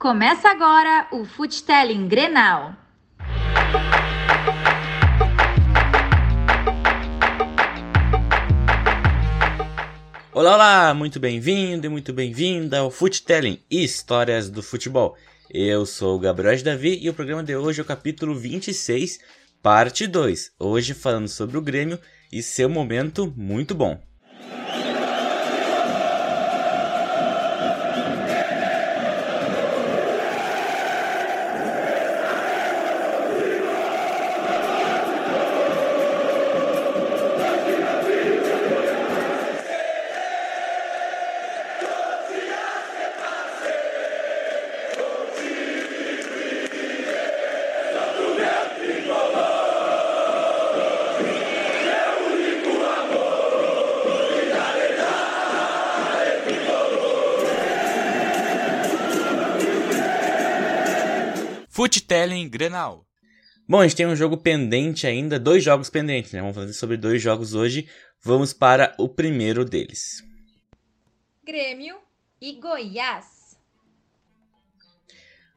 Começa agora o Futelling Grenal. Olá, olá, muito bem-vindo e muito bem-vinda ao Futelling Histórias do Futebol. Eu sou o Gabriel Davi e o programa de hoje é o capítulo 26, parte 2. Hoje falando sobre o Grêmio e seu momento muito bom. Futelling Grenal. Bom, a gente tem um jogo pendente ainda, dois jogos pendentes, né? Vamos fazer sobre dois jogos hoje. Vamos para o primeiro deles. Grêmio e Goiás.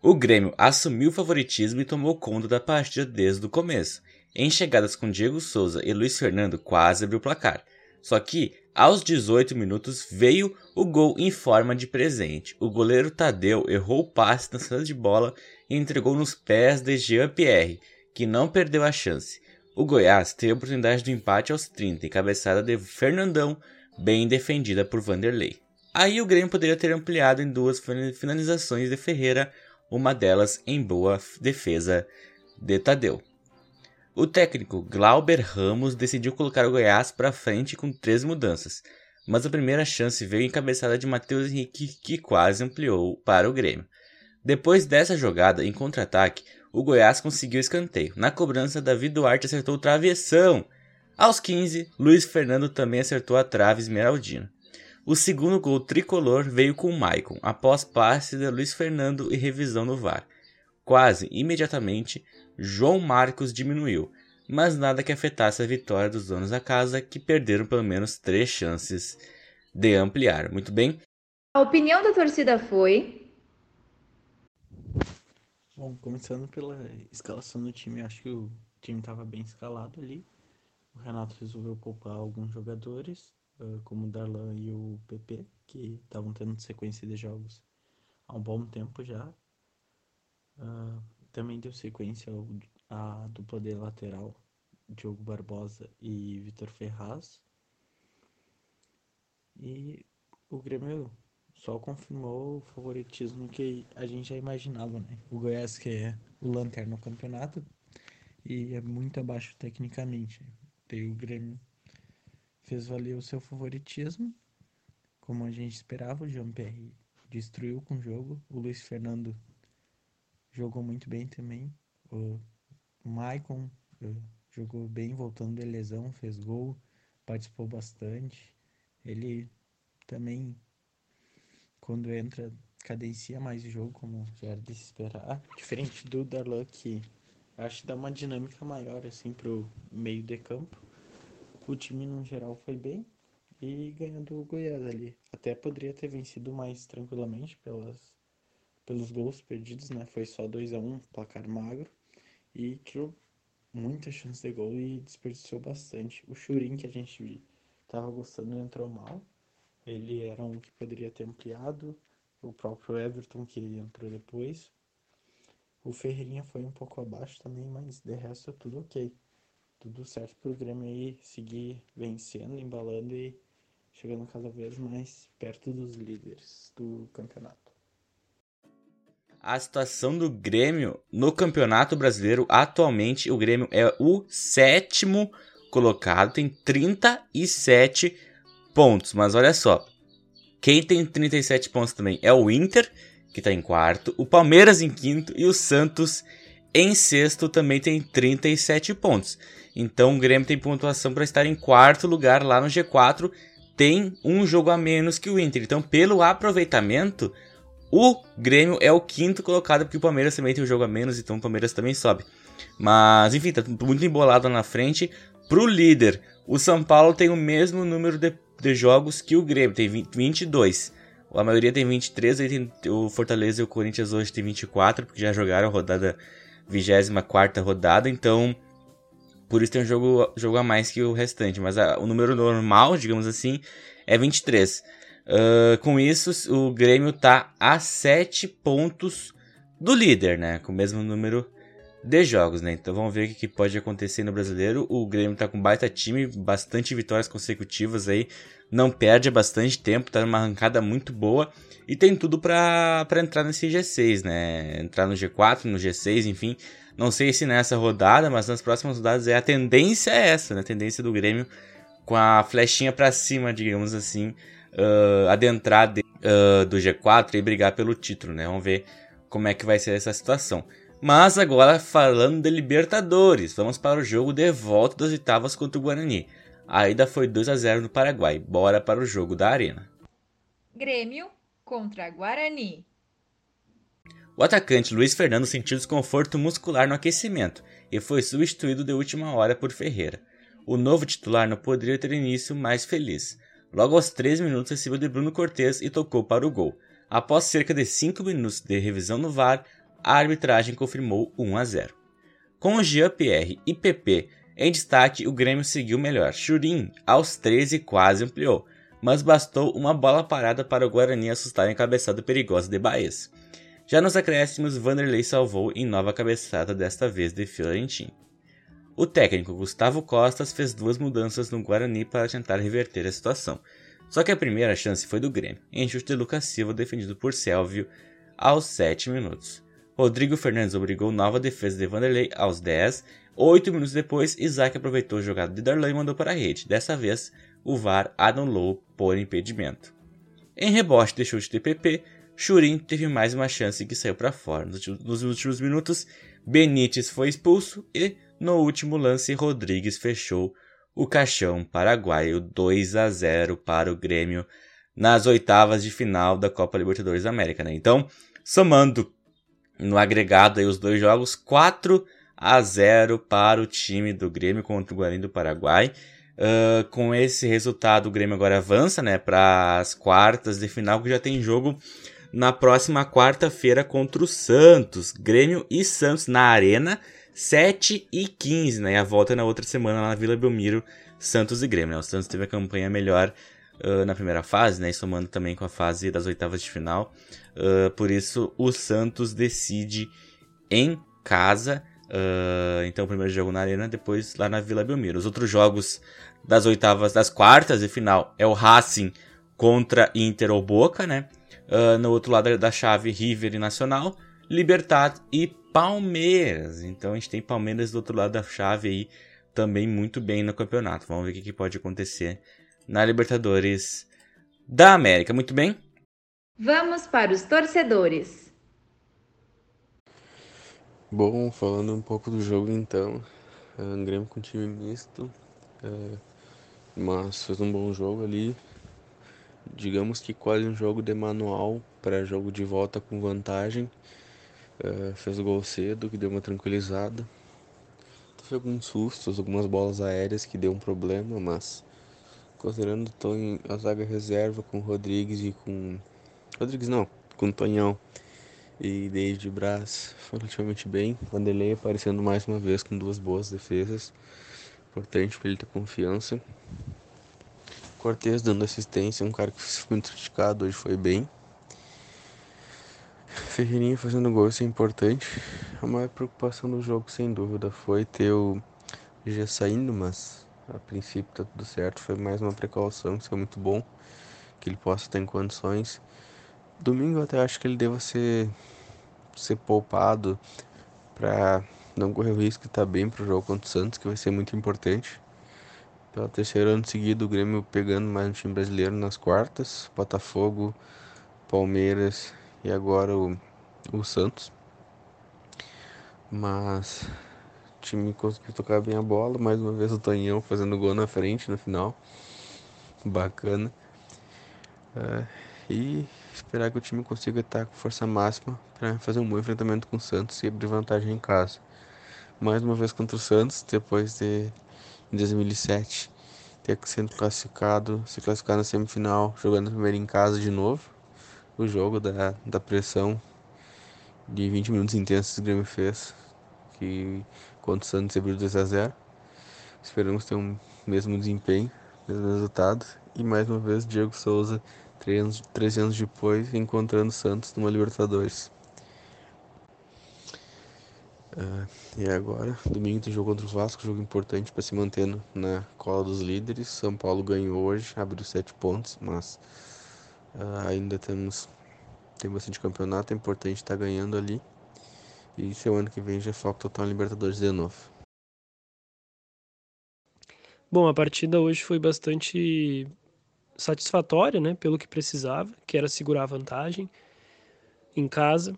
O Grêmio assumiu o favoritismo e tomou conta da partida desde o começo. Em chegadas com Diego Souza e Luiz Fernando quase abriu o placar. Só que, aos 18 minutos, veio o gol em forma de presente. O goleiro Tadeu errou o passe na saída de bola e entregou nos pés de Jean-Pierre, que não perdeu a chance. O Goiás teve a oportunidade do empate aos 30 e cabeçada de Fernandão, bem defendida por Vanderlei. Aí o Grêmio poderia ter ampliado em duas finalizações de Ferreira, uma delas em boa defesa de Tadeu. O técnico Glauber Ramos decidiu colocar o Goiás para frente com três mudanças, mas a primeira chance veio em cabeçada de Matheus Henrique, que quase ampliou para o Grêmio. Depois dessa jogada, em contra-ataque, o Goiás conseguiu escanteio. Na cobrança, Davi Duarte acertou o travessão. Aos 15, Luiz Fernando também acertou a trave esmeraldina. O segundo gol tricolor veio com o Maicon, após passe de Luiz Fernando e revisão no VAR. Quase imediatamente, João Marcos diminuiu, mas nada que afetasse a vitória dos donos da casa, que perderam pelo menos três chances de ampliar. Muito bem. A opinião da torcida foi Bom, começando pela escalação do time, acho que o time estava bem escalado ali. O Renato resolveu poupar alguns jogadores, como o Darlan e o PP, que estavam tendo sequência de jogos há um bom tempo já. também deu sequência à dupla de lateral, Diogo Barbosa e Vitor Ferraz. E o Grêmio só confirmou o favoritismo que a gente já imaginava, né? O Goiás que é o lanterna no campeonato e é muito abaixo tecnicamente. O Grêmio fez valer o seu favoritismo, como a gente esperava, o Jean-Pierre destruiu com o jogo, o Luiz Fernando jogou muito bem também, o Maicon eh, jogou bem voltando de lesão, fez gol, participou bastante. Ele também quando entra, cadencia mais o jogo, como já era de se esperar. Diferente do Darlan, que acho que dá uma dinâmica maior, assim, pro meio de campo. O time, no geral, foi bem e ganhou do Goiás ali. Até poderia ter vencido mais tranquilamente pelas, pelos gols perdidos, né? Foi só 2 a 1 um, placar magro. E criou muita chance de gol e desperdiçou bastante. O Churin, que a gente tava gostando, entrou mal. Ele era um que poderia ter ampliado. O próprio Everton, que entrou depois. O Ferreirinha foi um pouco abaixo também, mas de resto tudo ok. Tudo certo para o Grêmio aí seguir vencendo, embalando e chegando cada vez mais perto dos líderes do campeonato. A situação do Grêmio no Campeonato Brasileiro, atualmente o Grêmio é o sétimo colocado, tem 37 pontos. Mas olha só. Quem tem 37 pontos também é o Inter, que está em quarto, o Palmeiras em quinto e o Santos em sexto também tem 37 pontos. Então o Grêmio tem pontuação para estar em quarto lugar lá no G4, tem um jogo a menos que o Inter. Então, pelo aproveitamento, o Grêmio é o quinto colocado, porque o Palmeiras também tem um jogo a menos, então o Palmeiras também sobe. Mas, enfim, tá muito embolado na frente. Pro líder, o São Paulo tem o mesmo número de de jogos que o Grêmio, tem 22. A maioria tem 23, aí tem o Fortaleza e o Corinthians hoje tem 24, porque já jogaram a rodada 24 rodada, então por isso tem um jogo, jogo a mais que o restante. Mas a, o número normal, digamos assim, é 23. Uh, com isso, o Grêmio tá a 7 pontos do líder, né? Com o mesmo número de jogos, né? Então vamos ver o que pode acontecer no brasileiro. O Grêmio tá com baita time, bastante vitórias consecutivas aí. Não perde há bastante tempo, tá numa arrancada muito boa. E tem tudo para entrar nesse G6, né? Entrar no G4, no G6, enfim. Não sei se nessa rodada, mas nas próximas rodadas é a tendência é essa, né? A tendência do Grêmio com a flechinha para cima, digamos assim, uh, adentrar de, uh, do G4 e brigar pelo título, né? Vamos ver como é que vai ser essa situação. Mas agora falando de Libertadores, vamos para o jogo de volta das oitavas contra o Guarani. A ida foi 2 a 0 no Paraguai. Bora para o jogo da Arena. Grêmio contra Guarani. O atacante Luiz Fernando sentiu desconforto muscular no aquecimento e foi substituído de última hora por Ferreira. O novo titular não poderia ter início mais feliz. Logo aos 3 minutos recebeu de Bruno Cortes e tocou para o gol. Após cerca de 5 minutos de revisão no VAR, a arbitragem confirmou 1 a 0. Com Jean-Pierre e PP em destaque, o Grêmio seguiu melhor. Churin, aos 13, quase ampliou, mas bastou uma bola parada para o Guarani assustar a cabeçada perigosa de Baez. Já nos acréscimos, Vanderlei salvou em nova cabeçada, desta vez de Fiorentin. O técnico Gustavo Costas fez duas mudanças no Guarani para tentar reverter a situação. Só que a primeira chance foi do Grêmio, em chute de Lucas Silva defendido por Selvio aos 7 minutos. Rodrigo Fernandes obrigou nova defesa de Vanderlei aos 10. Oito minutos depois, Isaac aproveitou a jogada de Darlan e mandou para a rede. Dessa vez, o VAR anulou por impedimento. Em rebote de chute de PP, Churin teve mais uma chance que saiu para fora. Nos últimos minutos, Benítez foi expulso e, no último lance, Rodrigues fechou o caixão paraguaio 2 a 0 para o Grêmio nas oitavas de final da Copa Libertadores da América. Né? Então, somando no agregado aí os dois jogos, 4 a 0 para o time do Grêmio contra o Guarani do Paraguai. Uh, com esse resultado, o Grêmio agora avança né, para as quartas de final, que já tem jogo na próxima quarta-feira contra o Santos. Grêmio e Santos na Arena, 7 e 15, né? E a volta na outra semana lá na Vila Belmiro, Santos e Grêmio. Né? O Santos teve a campanha melhor uh, na primeira fase, né? Somando também com a fase das oitavas de final. Uh, por isso, o Santos decide em casa. Uh, então, primeiro jogo na Arena, depois lá na Vila Belmiro. Os outros jogos das oitavas, das quartas de final é o Racing contra Inter ou Boca, né? No outro lado da chave, River e Nacional, Libertad e Palmeiras. Então a gente tem Palmeiras do outro lado da chave aí também muito bem no campeonato. Vamos ver o que, que pode acontecer na Libertadores da América. Muito bem? Vamos para os torcedores. Bom, falando um pouco do jogo então, uh, Grêmio com time misto, uh, mas fez um bom jogo ali, digamos que quase um jogo de manual para jogo de volta com vantagem. Uh, fez o gol cedo, que deu uma tranquilizada. Teve alguns sustos, algumas bolas aéreas que deu um problema, mas considerando Tonho, a zaga reserva com Rodrigues e com. Rodrigues não, com Tonhão e David Braz foi relativamente bem. Vanderlei aparecendo mais uma vez com duas boas defesas. Importante para ele ter confiança. Cortez dando assistência, um cara que foi muito criticado, hoje foi bem. Ferreirinha fazendo gol, isso é importante. A maior preocupação do jogo, sem dúvida, foi ter o G saindo, mas a princípio tá tudo certo. Foi mais uma precaução, isso é muito bom. Que ele possa estar em condições. Domingo eu até acho que ele deva ser, ser poupado para não correr o risco de estar bem para o jogo contra o Santos, que vai ser muito importante. Pela terceiro ano seguido, o Grêmio pegando mais um time brasileiro nas quartas. Botafogo, Palmeiras e agora o, o Santos. Mas time conseguiu tocar bem a bola. Mais uma vez o Tonhão fazendo gol na frente no final. Bacana. É, e esperar que o time consiga estar com força máxima para fazer um bom enfrentamento com o Santos e abrir vantagem em casa. Mais uma vez contra o Santos, depois de em 2007 ter sendo classificado, se classificar na semifinal, jogando primeiro em casa de novo. o jogo, da, da pressão de 20 minutos intensos que o Grêmio fez, que contra o Santos abriu 2 a 0 Esperamos ter um mesmo desempenho, mesmo resultado. E mais uma vez, Diego Souza, 13 anos depois, encontrando o Santos numa Libertadores. Uh, e agora, domingo tem jogo contra o Vasco, jogo importante para se manter na cola dos líderes. São Paulo ganhou hoje, abriu sete pontos, mas uh, ainda temos tem bastante campeonato, é importante estar tá ganhando ali. E semana que vem já falta total Libertadores de novo. Bom, a partida hoje foi bastante satisfatória, né, pelo que precisava, que era segurar a vantagem em casa.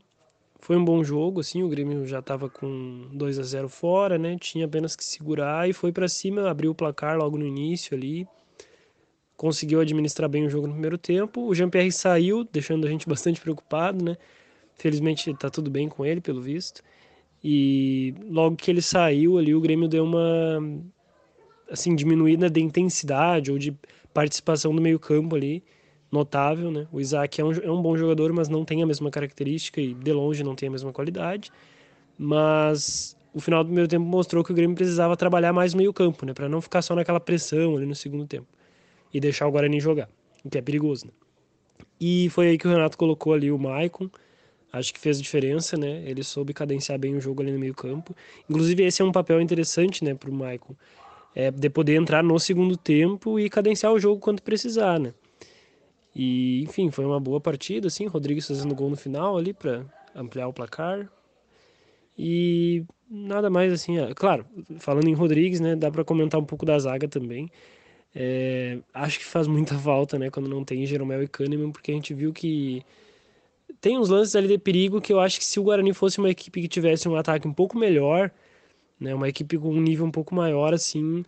Foi um bom jogo, assim, o Grêmio já estava com 2 a 0 fora, né? Tinha apenas que segurar e foi para cima, abriu o placar logo no início ali. Conseguiu administrar bem o jogo no primeiro tempo. O Jean-Pierre saiu, deixando a gente bastante preocupado, né? Felizmente está tudo bem com ele, pelo visto. E logo que ele saiu ali, o Grêmio deu uma assim diminuída de intensidade ou de participação no meio-campo ali notável, né? O Isaac é um, é um bom jogador, mas não tem a mesma característica e de longe não tem a mesma qualidade. Mas o final do primeiro tempo mostrou que o Grêmio precisava trabalhar mais meio-campo, né? Para não ficar só naquela pressão ali no segundo tempo e deixar o Guarani jogar, o que é perigoso, né? E foi aí que o Renato colocou ali o Maicon. Acho que fez diferença, né? Ele soube cadenciar bem o jogo ali no meio-campo. Inclusive, esse é um papel interessante, né, para o Maicon. É de poder entrar no segundo tempo e cadenciar o jogo quando precisar, né? E, enfim, foi uma boa partida, assim, Rodrigues fazendo gol no final ali para ampliar o placar. E nada mais assim, é, claro, falando em Rodrigues, né, dá para comentar um pouco da zaga também. É, acho que faz muita falta, né, quando não tem Jeromel e Kahneman, porque a gente viu que tem uns lances ali de perigo que eu acho que se o Guarani fosse uma equipe que tivesse um ataque um pouco melhor, né, uma equipe com um nível um pouco maior, assim,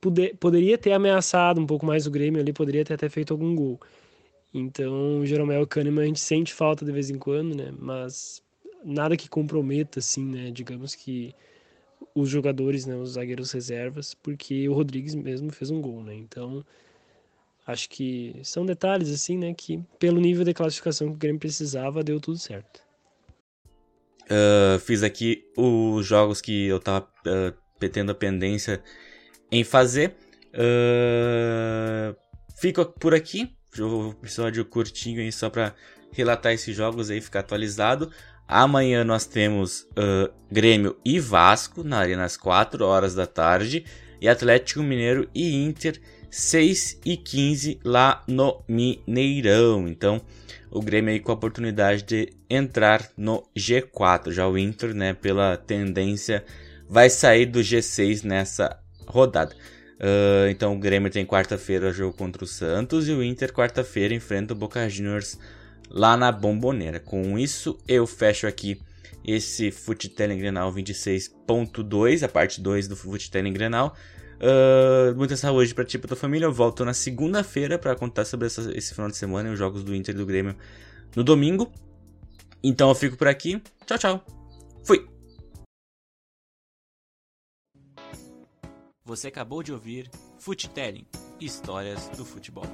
poder, poderia ter ameaçado um pouco mais o Grêmio ali, poderia ter até feito algum gol. Então, o Jeromel Kahneman a gente sente falta de vez em quando, né? Mas nada que comprometa, assim, né? Digamos que os jogadores, né? Os zagueiros reservas, porque o Rodrigues mesmo fez um gol, né? Então, acho que são detalhes, assim, né? Que pelo nível de classificação que o Grêmio precisava, deu tudo certo. Uh, fiz aqui os jogos que eu tava uh, tendo a pendência em fazer. Uh, fico por aqui episódio curtinho aí só para relatar esses jogos aí, ficar atualizado. Amanhã nós temos uh, Grêmio e Vasco na Arena às 4 horas da tarde. E Atlético Mineiro e Inter 6 e 15 lá no Mineirão. Então o Grêmio aí com a oportunidade de entrar no G4. Já o Inter, né, pela tendência, vai sair do G6 nessa rodada. Uh, então o Grêmio tem quarta-feira jogo contra o Santos e o Inter quarta-feira enfrenta o Boca Juniors lá na Bomboneira. Com isso eu fecho aqui esse Futelling Grenal 26.2, a parte 2 do Futelling Grenal. Uh, muita saúde para ti e pra tua família. Eu volto na segunda-feira para contar sobre essa, esse final de semana e os jogos do Inter e do Grêmio no domingo. Então eu fico por aqui. Tchau, tchau. Fui! Você acabou de ouvir Futelling Histórias do Futebol.